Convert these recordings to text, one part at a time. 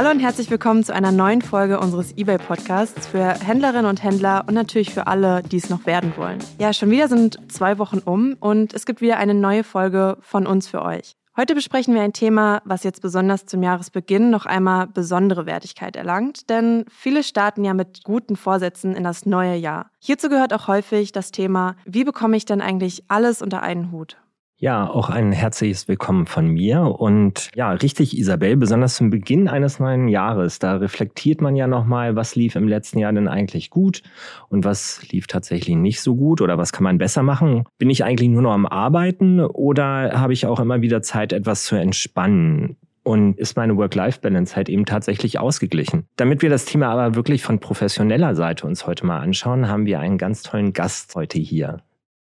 Hallo und herzlich willkommen zu einer neuen Folge unseres eBay-Podcasts für Händlerinnen und Händler und natürlich für alle, die es noch werden wollen. Ja, schon wieder sind zwei Wochen um und es gibt wieder eine neue Folge von uns für euch. Heute besprechen wir ein Thema, was jetzt besonders zum Jahresbeginn noch einmal besondere Wertigkeit erlangt, denn viele starten ja mit guten Vorsätzen in das neue Jahr. Hierzu gehört auch häufig das Thema, wie bekomme ich denn eigentlich alles unter einen Hut? Ja, auch ein herzliches Willkommen von mir. Und ja, richtig, Isabel, besonders zum Beginn eines neuen Jahres, da reflektiert man ja nochmal, was lief im letzten Jahr denn eigentlich gut und was lief tatsächlich nicht so gut oder was kann man besser machen. Bin ich eigentlich nur noch am Arbeiten oder habe ich auch immer wieder Zeit, etwas zu entspannen? und ist meine Work-Life-Balance halt eben tatsächlich ausgeglichen. Damit wir das Thema aber wirklich von professioneller Seite uns heute mal anschauen, haben wir einen ganz tollen Gast heute hier.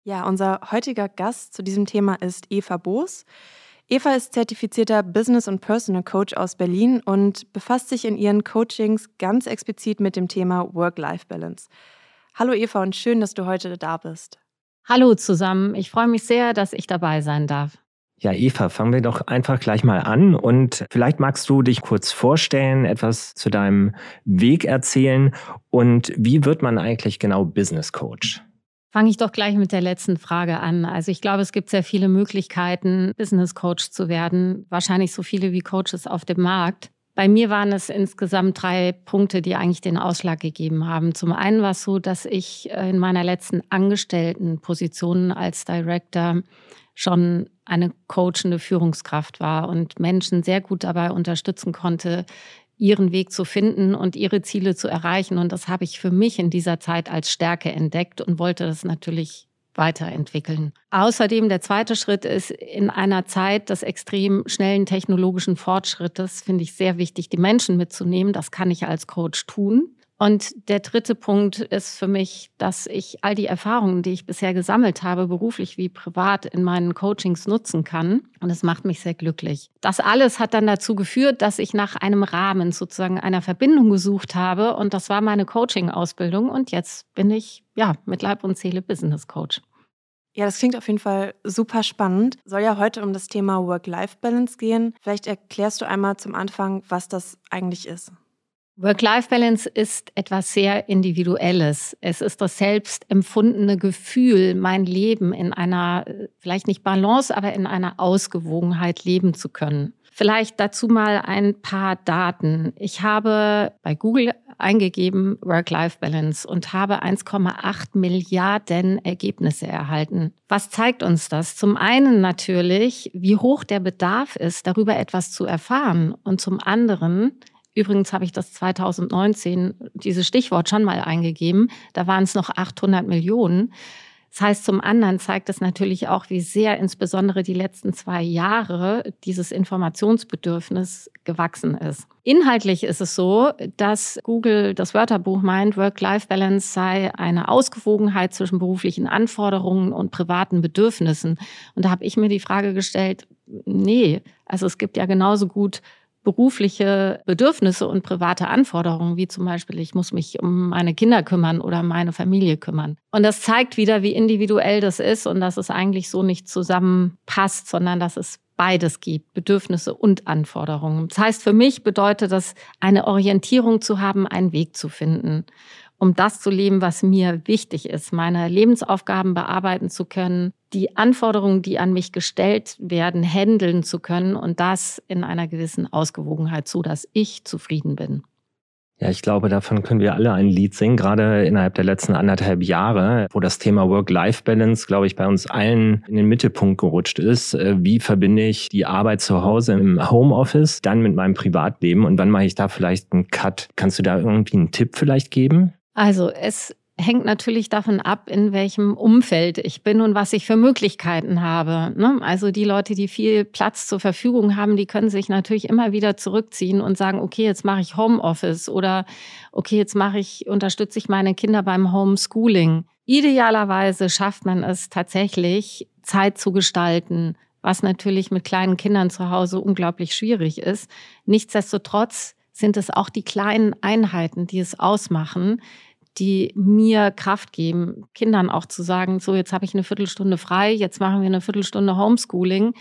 Ja, unser heutiger Gast zu diesem Thema ist Eva Boos. Eva ist zertifizierter Business- und Personal Coach aus Berlin und befasst sich in ihren Coachings ganz explizit mit dem Thema Work-Life-Balance. Hallo Eva und schön, dass du heute da bist. Hallo zusammen, ich freue mich sehr, dass ich dabei sein darf. Ja, Eva, fangen wir doch einfach gleich mal an und vielleicht magst du dich kurz vorstellen, etwas zu deinem Weg erzählen und wie wird man eigentlich genau Business Coach? Fange ich doch gleich mit der letzten Frage an. Also ich glaube, es gibt sehr viele Möglichkeiten, Business Coach zu werden. Wahrscheinlich so viele wie Coaches auf dem Markt. Bei mir waren es insgesamt drei Punkte, die eigentlich den Ausschlag gegeben haben. Zum einen war es so, dass ich äh, in meiner letzten Angestelltenposition als Director schon eine coachende Führungskraft war und Menschen sehr gut dabei unterstützen konnte, ihren Weg zu finden und ihre Ziele zu erreichen. Und das habe ich für mich in dieser Zeit als Stärke entdeckt und wollte das natürlich weiterentwickeln. Außerdem der zweite Schritt ist in einer Zeit des extrem schnellen technologischen Fortschrittes, finde ich sehr wichtig, die Menschen mitzunehmen. Das kann ich als Coach tun. Und der dritte Punkt ist für mich, dass ich all die Erfahrungen, die ich bisher gesammelt habe, beruflich wie privat in meinen Coachings nutzen kann. Und es macht mich sehr glücklich. Das alles hat dann dazu geführt, dass ich nach einem Rahmen, sozusagen einer Verbindung gesucht habe. Und das war meine Coaching-Ausbildung. Und jetzt bin ich, ja, mit Leib und Seele Business Coach. Ja, das klingt auf jeden Fall super spannend. Soll ja heute um das Thema Work-Life-Balance gehen. Vielleicht erklärst du einmal zum Anfang, was das eigentlich ist. Work-Life-Balance ist etwas sehr Individuelles. Es ist das selbst empfundene Gefühl, mein Leben in einer, vielleicht nicht Balance, aber in einer Ausgewogenheit leben zu können. Vielleicht dazu mal ein paar Daten. Ich habe bei Google eingegeben Work-Life-Balance und habe 1,8 Milliarden Ergebnisse erhalten. Was zeigt uns das? Zum einen natürlich, wie hoch der Bedarf ist, darüber etwas zu erfahren und zum anderen, Übrigens habe ich das 2019, dieses Stichwort schon mal eingegeben. Da waren es noch 800 Millionen. Das heißt, zum anderen zeigt es natürlich auch, wie sehr insbesondere die letzten zwei Jahre dieses Informationsbedürfnis gewachsen ist. Inhaltlich ist es so, dass Google das Wörterbuch meint, Work-Life-Balance sei eine Ausgewogenheit zwischen beruflichen Anforderungen und privaten Bedürfnissen. Und da habe ich mir die Frage gestellt, nee, also es gibt ja genauso gut berufliche Bedürfnisse und private Anforderungen, wie zum Beispiel, ich muss mich um meine Kinder kümmern oder meine Familie kümmern. Und das zeigt wieder, wie individuell das ist und dass es eigentlich so nicht zusammenpasst, sondern dass es beides gibt, Bedürfnisse und Anforderungen. Das heißt, für mich bedeutet das, eine Orientierung zu haben, einen Weg zu finden um das zu leben, was mir wichtig ist, meine Lebensaufgaben bearbeiten zu können, die Anforderungen, die an mich gestellt werden, handeln zu können und das in einer gewissen Ausgewogenheit, so dass ich zufrieden bin. Ja, ich glaube, davon können wir alle ein Lied singen, gerade innerhalb der letzten anderthalb Jahre, wo das Thema Work-Life-Balance, glaube ich, bei uns allen in den Mittelpunkt gerutscht ist. Äh, wie verbinde ich die Arbeit zu Hause im Homeoffice dann mit meinem Privatleben und wann mache ich da vielleicht einen Cut? Kannst du da irgendwie einen Tipp vielleicht geben? Also es hängt natürlich davon ab, in welchem Umfeld ich bin und was ich für Möglichkeiten habe. Ne? Also die Leute, die viel Platz zur Verfügung haben, die können sich natürlich immer wieder zurückziehen und sagen, okay, jetzt mache ich Homeoffice oder okay, jetzt mache ich, unterstütze ich meine Kinder beim Homeschooling. Idealerweise schafft man es tatsächlich, Zeit zu gestalten, was natürlich mit kleinen Kindern zu Hause unglaublich schwierig ist. Nichtsdestotrotz sind es auch die kleinen Einheiten, die es ausmachen, die mir Kraft geben, Kindern auch zu sagen, so jetzt habe ich eine Viertelstunde frei, jetzt machen wir eine Viertelstunde Homeschooling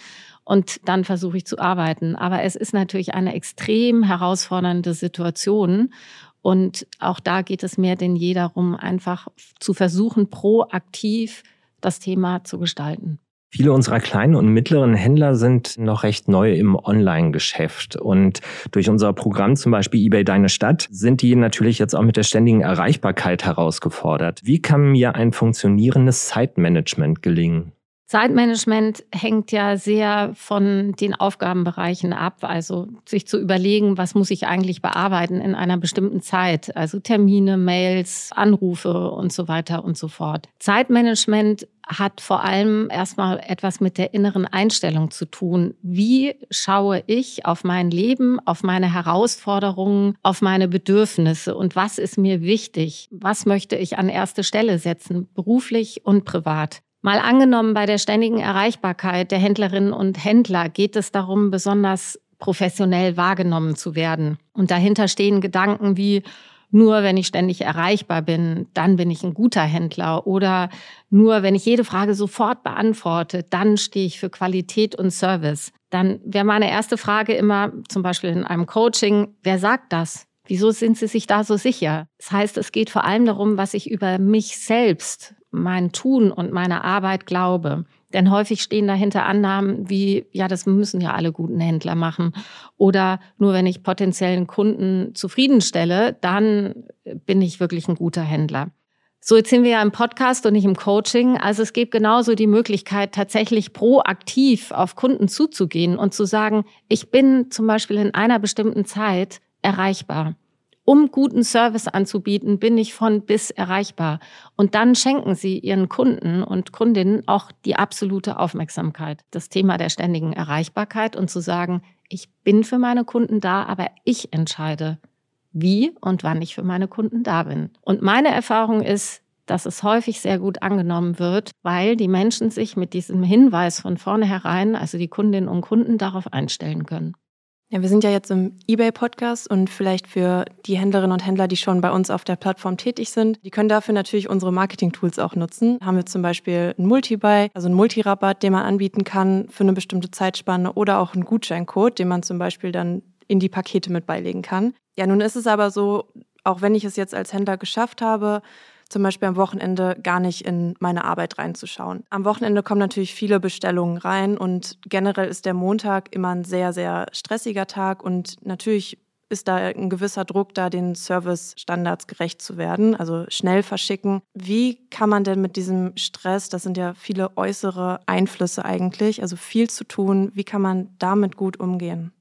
und dann versuche ich zu arbeiten. Aber es ist natürlich eine extrem herausfordernde Situation. Und auch da geht es mehr denn je darum, einfach zu versuchen, proaktiv das Thema zu gestalten. Viele unserer kleinen und mittleren Händler sind noch recht neu im Online-Geschäft. Und durch unser Programm, zum Beispiel eBay Deine Stadt, sind die natürlich jetzt auch mit der ständigen Erreichbarkeit herausgefordert. Wie kann mir ein funktionierendes Zeitmanagement gelingen? Zeitmanagement hängt ja sehr von den Aufgabenbereichen ab. Also sich zu überlegen, was muss ich eigentlich bearbeiten in einer bestimmten Zeit. Also Termine, Mails, Anrufe und so weiter und so fort. Zeitmanagement hat vor allem erstmal etwas mit der inneren Einstellung zu tun. Wie schaue ich auf mein Leben, auf meine Herausforderungen, auf meine Bedürfnisse und was ist mir wichtig? Was möchte ich an erste Stelle setzen, beruflich und privat? Mal angenommen, bei der ständigen Erreichbarkeit der Händlerinnen und Händler geht es darum, besonders professionell wahrgenommen zu werden. Und dahinter stehen Gedanken wie, nur wenn ich ständig erreichbar bin, dann bin ich ein guter Händler. Oder nur wenn ich jede Frage sofort beantworte, dann stehe ich für Qualität und Service. Dann wäre meine erste Frage immer, zum Beispiel in einem Coaching, wer sagt das? Wieso sind Sie sich da so sicher? Das heißt, es geht vor allem darum, was ich über mich selbst mein Tun und meine Arbeit glaube. Denn häufig stehen dahinter Annahmen wie, ja, das müssen ja alle guten Händler machen. Oder nur wenn ich potenziellen Kunden zufriedenstelle, dann bin ich wirklich ein guter Händler. So, jetzt sind wir ja im Podcast und nicht im Coaching. Also es gibt genauso die Möglichkeit, tatsächlich proaktiv auf Kunden zuzugehen und zu sagen, ich bin zum Beispiel in einer bestimmten Zeit erreichbar um guten Service anzubieten, bin ich von bis erreichbar. Und dann schenken Sie Ihren Kunden und Kundinnen auch die absolute Aufmerksamkeit. Das Thema der ständigen Erreichbarkeit und zu sagen, ich bin für meine Kunden da, aber ich entscheide, wie und wann ich für meine Kunden da bin. Und meine Erfahrung ist, dass es häufig sehr gut angenommen wird, weil die Menschen sich mit diesem Hinweis von vornherein, also die Kundinnen und Kunden, darauf einstellen können. Ja, wir sind ja jetzt im eBay-Podcast und vielleicht für die Händlerinnen und Händler, die schon bei uns auf der Plattform tätig sind, die können dafür natürlich unsere Marketing-Tools auch nutzen. Haben wir zum Beispiel einen Multi-Buy, also einen Multirabatt, den man anbieten kann für eine bestimmte Zeitspanne oder auch einen Gutscheincode, den man zum Beispiel dann in die Pakete mit beilegen kann. Ja, nun ist es aber so, auch wenn ich es jetzt als Händler geschafft habe, zum Beispiel am Wochenende gar nicht in meine Arbeit reinzuschauen. Am Wochenende kommen natürlich viele Bestellungen rein und generell ist der Montag immer ein sehr, sehr stressiger Tag und natürlich ist da ein gewisser Druck da, den Service-Standards gerecht zu werden, also schnell verschicken. Wie kann man denn mit diesem Stress, das sind ja viele äußere Einflüsse eigentlich, also viel zu tun, wie kann man damit gut umgehen?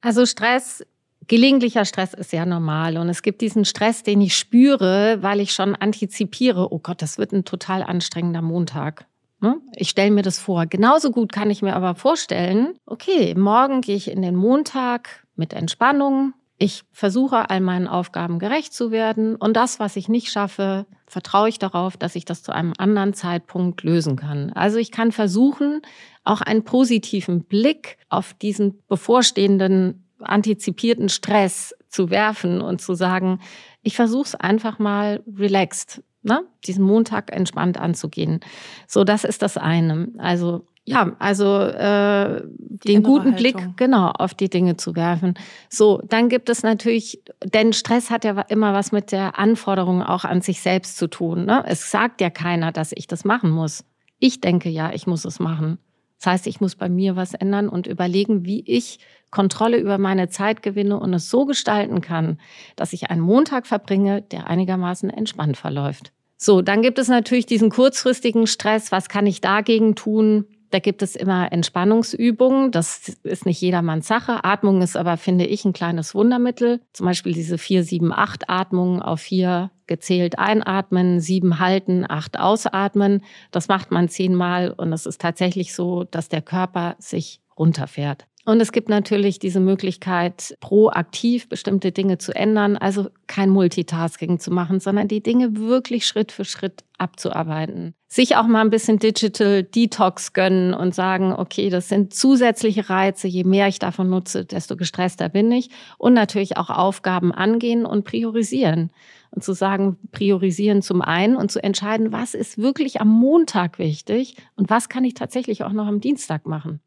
Also Stress Gelegentlicher Stress ist ja normal und es gibt diesen Stress, den ich spüre, weil ich schon antizipiere, oh Gott, das wird ein total anstrengender Montag. Ne? Ich stelle mir das vor. Genauso gut kann ich mir aber vorstellen, okay, morgen gehe ich in den Montag mit Entspannung. Ich versuche all meinen Aufgaben gerecht zu werden und das, was ich nicht schaffe, vertraue ich darauf, dass ich das zu einem anderen Zeitpunkt lösen kann. Also ich kann versuchen, auch einen positiven Blick auf diesen bevorstehenden antizipierten Stress zu werfen und zu sagen, ich versuche es einfach mal relaxed, ne? diesen Montag entspannt anzugehen. So, das ist das eine. Also ja, also äh, den guten Haltung. Blick genau auf die Dinge zu werfen. So, dann gibt es natürlich, denn Stress hat ja immer was mit der Anforderung auch an sich selbst zu tun. Ne? Es sagt ja keiner, dass ich das machen muss. Ich denke ja, ich muss es machen. Das heißt, ich muss bei mir was ändern und überlegen, wie ich Kontrolle über meine Zeit gewinne und es so gestalten kann, dass ich einen Montag verbringe, der einigermaßen entspannt verläuft. So, dann gibt es natürlich diesen kurzfristigen Stress. Was kann ich dagegen tun? Da gibt es immer Entspannungsübungen. Das ist nicht jedermanns Sache. Atmung ist aber, finde ich, ein kleines Wundermittel. Zum Beispiel diese 4, 7, 8 Atmungen auf 4 gezählt einatmen, 7 halten, 8 ausatmen. Das macht man zehnmal und es ist tatsächlich so, dass der Körper sich runterfährt. Und es gibt natürlich diese Möglichkeit, proaktiv bestimmte Dinge zu ändern, also kein Multitasking zu machen, sondern die Dinge wirklich Schritt für Schritt abzuarbeiten. Sich auch mal ein bisschen Digital Detox gönnen und sagen, okay, das sind zusätzliche Reize. Je mehr ich davon nutze, desto gestresster bin ich. Und natürlich auch Aufgaben angehen und priorisieren. Und zu sagen, priorisieren zum einen und zu entscheiden, was ist wirklich am Montag wichtig und was kann ich tatsächlich auch noch am Dienstag machen.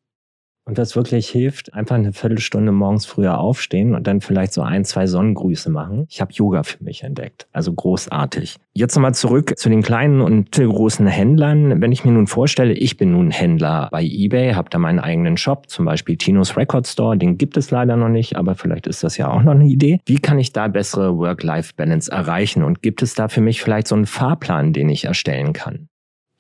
Und was wirklich hilft, einfach eine Viertelstunde morgens früher aufstehen und dann vielleicht so ein, zwei Sonnengrüße machen. Ich habe Yoga für mich entdeckt. Also großartig. Jetzt nochmal zurück zu den kleinen und großen Händlern. Wenn ich mir nun vorstelle, ich bin nun Händler bei eBay, habe da meinen eigenen Shop, zum Beispiel Tinos Record Store, den gibt es leider noch nicht, aber vielleicht ist das ja auch noch eine Idee. Wie kann ich da bessere Work-Life-Balance erreichen? Und gibt es da für mich vielleicht so einen Fahrplan, den ich erstellen kann?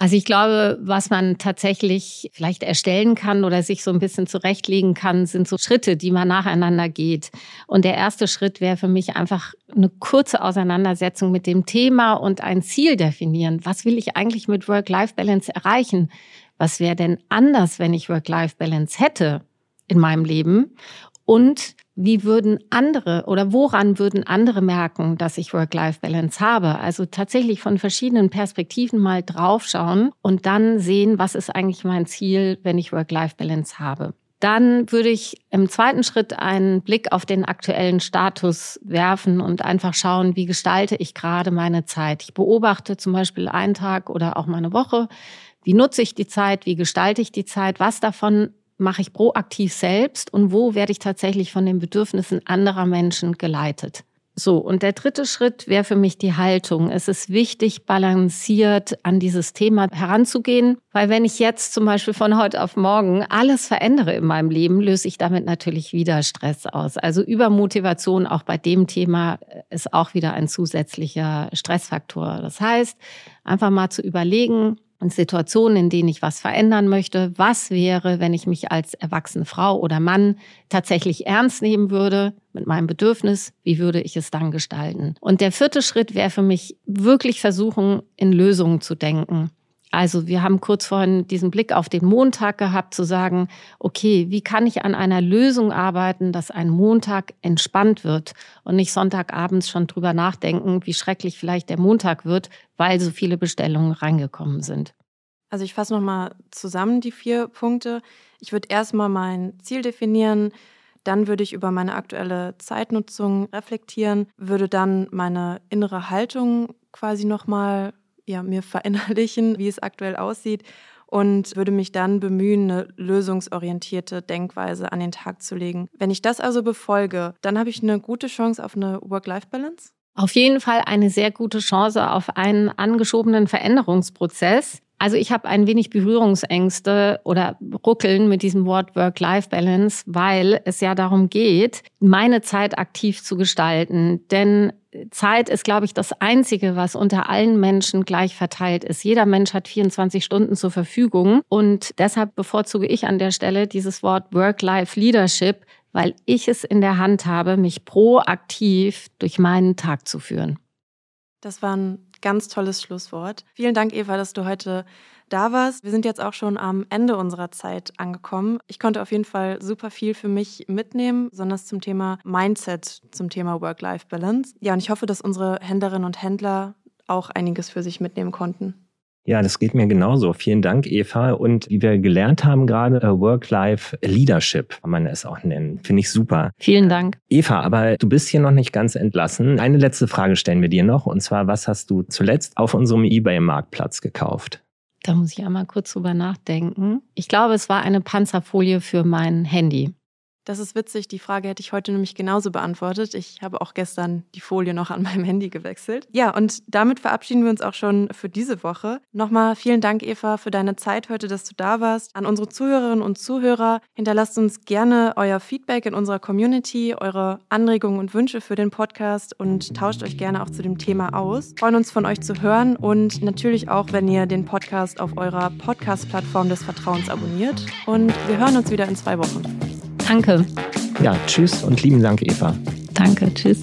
Also ich glaube, was man tatsächlich vielleicht erstellen kann oder sich so ein bisschen zurechtlegen kann, sind so Schritte, die man nacheinander geht. Und der erste Schritt wäre für mich einfach eine kurze Auseinandersetzung mit dem Thema und ein Ziel definieren. Was will ich eigentlich mit Work-Life-Balance erreichen? Was wäre denn anders, wenn ich Work-Life-Balance hätte in meinem Leben? Und wie würden andere oder woran würden andere merken, dass ich Work-Life-Balance habe? Also tatsächlich von verschiedenen Perspektiven mal draufschauen und dann sehen, was ist eigentlich mein Ziel, wenn ich Work-Life-Balance habe. Dann würde ich im zweiten Schritt einen Blick auf den aktuellen Status werfen und einfach schauen, wie gestalte ich gerade meine Zeit. Ich beobachte zum Beispiel einen Tag oder auch mal eine Woche. Wie nutze ich die Zeit? Wie gestalte ich die Zeit? Was davon mache ich proaktiv selbst und wo werde ich tatsächlich von den Bedürfnissen anderer Menschen geleitet. So, und der dritte Schritt wäre für mich die Haltung. Es ist wichtig, balanciert an dieses Thema heranzugehen, weil wenn ich jetzt zum Beispiel von heute auf morgen alles verändere in meinem Leben, löse ich damit natürlich wieder Stress aus. Also Übermotivation auch bei dem Thema ist auch wieder ein zusätzlicher Stressfaktor. Das heißt, einfach mal zu überlegen, und Situationen, in denen ich was verändern möchte. Was wäre, wenn ich mich als erwachsene Frau oder Mann tatsächlich ernst nehmen würde mit meinem Bedürfnis? Wie würde ich es dann gestalten? Und der vierte Schritt wäre für mich wirklich versuchen, in Lösungen zu denken. Also wir haben kurz vorhin diesen Blick auf den Montag gehabt, zu sagen, okay, wie kann ich an einer Lösung arbeiten, dass ein Montag entspannt wird und nicht Sonntagabends schon drüber nachdenken, wie schrecklich vielleicht der Montag wird, weil so viele Bestellungen reingekommen sind. Also ich fasse nochmal zusammen die vier Punkte. Ich würde erstmal mein Ziel definieren, dann würde ich über meine aktuelle Zeitnutzung reflektieren, würde dann meine innere Haltung quasi nochmal ja, mir verinnerlichen, wie es aktuell aussieht und würde mich dann bemühen, eine lösungsorientierte Denkweise an den Tag zu legen. Wenn ich das also befolge, dann habe ich eine gute Chance auf eine Work-Life-Balance? Auf jeden Fall eine sehr gute Chance auf einen angeschobenen Veränderungsprozess. Also ich habe ein wenig Berührungsängste oder Ruckeln mit diesem Wort Work-Life-Balance, weil es ja darum geht, meine Zeit aktiv zu gestalten. Denn Zeit ist, glaube ich, das Einzige, was unter allen Menschen gleich verteilt ist. Jeder Mensch hat 24 Stunden zur Verfügung. Und deshalb bevorzuge ich an der Stelle dieses Wort Work-Life-Leadership, weil ich es in der Hand habe, mich proaktiv durch meinen Tag zu führen. Das war ein ganz tolles Schlusswort. Vielen Dank, Eva, dass du heute da warst. Wir sind jetzt auch schon am Ende unserer Zeit angekommen. Ich konnte auf jeden Fall super viel für mich mitnehmen, besonders zum Thema Mindset, zum Thema Work-Life-Balance. Ja, und ich hoffe, dass unsere Händlerinnen und Händler auch einiges für sich mitnehmen konnten. Ja, das geht mir genauso. Vielen Dank, Eva. Und wie wir gelernt haben gerade, äh, Work-Life-Leadership kann man es auch nennen. Finde ich super. Vielen Dank. Eva, aber du bist hier noch nicht ganz entlassen. Eine letzte Frage stellen wir dir noch. Und zwar, was hast du zuletzt auf unserem eBay-Marktplatz gekauft? Da muss ich einmal kurz drüber nachdenken. Ich glaube, es war eine Panzerfolie für mein Handy. Das ist witzig. Die Frage hätte ich heute nämlich genauso beantwortet. Ich habe auch gestern die Folie noch an meinem Handy gewechselt. Ja, und damit verabschieden wir uns auch schon für diese Woche. Nochmal vielen Dank, Eva, für deine Zeit heute, dass du da warst. An unsere Zuhörerinnen und Zuhörer hinterlasst uns gerne euer Feedback in unserer Community, eure Anregungen und Wünsche für den Podcast und tauscht euch gerne auch zu dem Thema aus. Wir freuen uns von euch zu hören und natürlich auch, wenn ihr den Podcast auf eurer Podcast-Plattform des Vertrauens abonniert. Und wir hören uns wieder in zwei Wochen. Danke. Ja, tschüss und lieben Dank, Eva. Danke, tschüss.